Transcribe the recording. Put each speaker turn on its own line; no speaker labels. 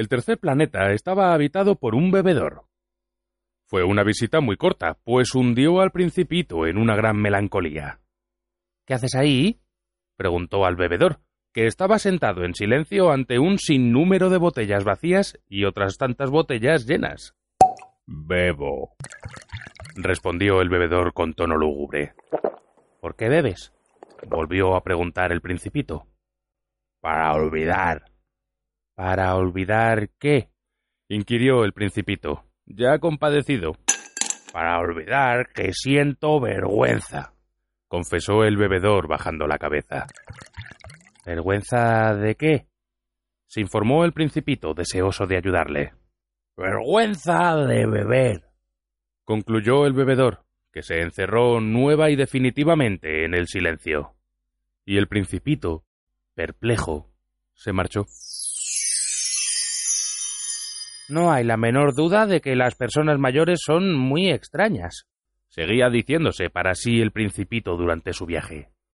El tercer planeta estaba habitado por un bebedor. Fue una visita muy corta, pues hundió al principito en una gran melancolía.
¿Qué haces ahí?
preguntó al bebedor, que estaba sentado en silencio ante un sinnúmero de botellas vacías y otras tantas botellas llenas.
Bebo,
respondió el bebedor con tono lúgubre.
¿Por qué bebes?
volvió a preguntar el principito.
Para olvidar.
¿Para olvidar qué?
inquirió el principito, ya compadecido.
Para olvidar que siento vergüenza,
confesó el bebedor bajando la cabeza.
¿Vergüenza de qué? se informó el principito, deseoso de ayudarle.
Vergüenza de beber,
concluyó el bebedor, que se encerró nueva y definitivamente en el silencio. Y el principito, perplejo, se marchó.
No hay la menor duda de que las personas mayores son muy extrañas,
seguía diciéndose para sí el principito durante su viaje.